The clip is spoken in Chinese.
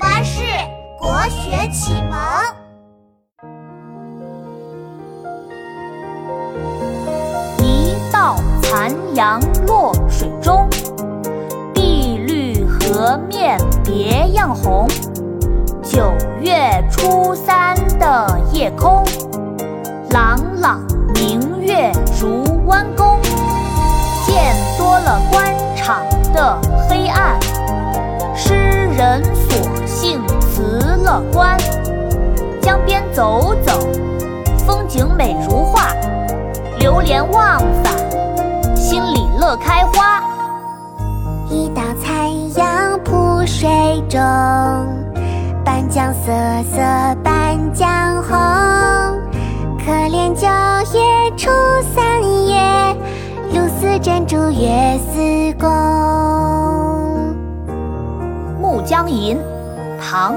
巴士国学启蒙。一道残阳落水中，碧绿河面别样红。九月初三的夜空，朗朗明月如弯弓。见多了官场的黑暗，乐观。江边走走，风景美如画，流连忘返，心里乐开花。一道残阳铺水中，半江瑟瑟半江红。可怜九月初三夜，露似珍珠月似弓。《暮江吟》唐·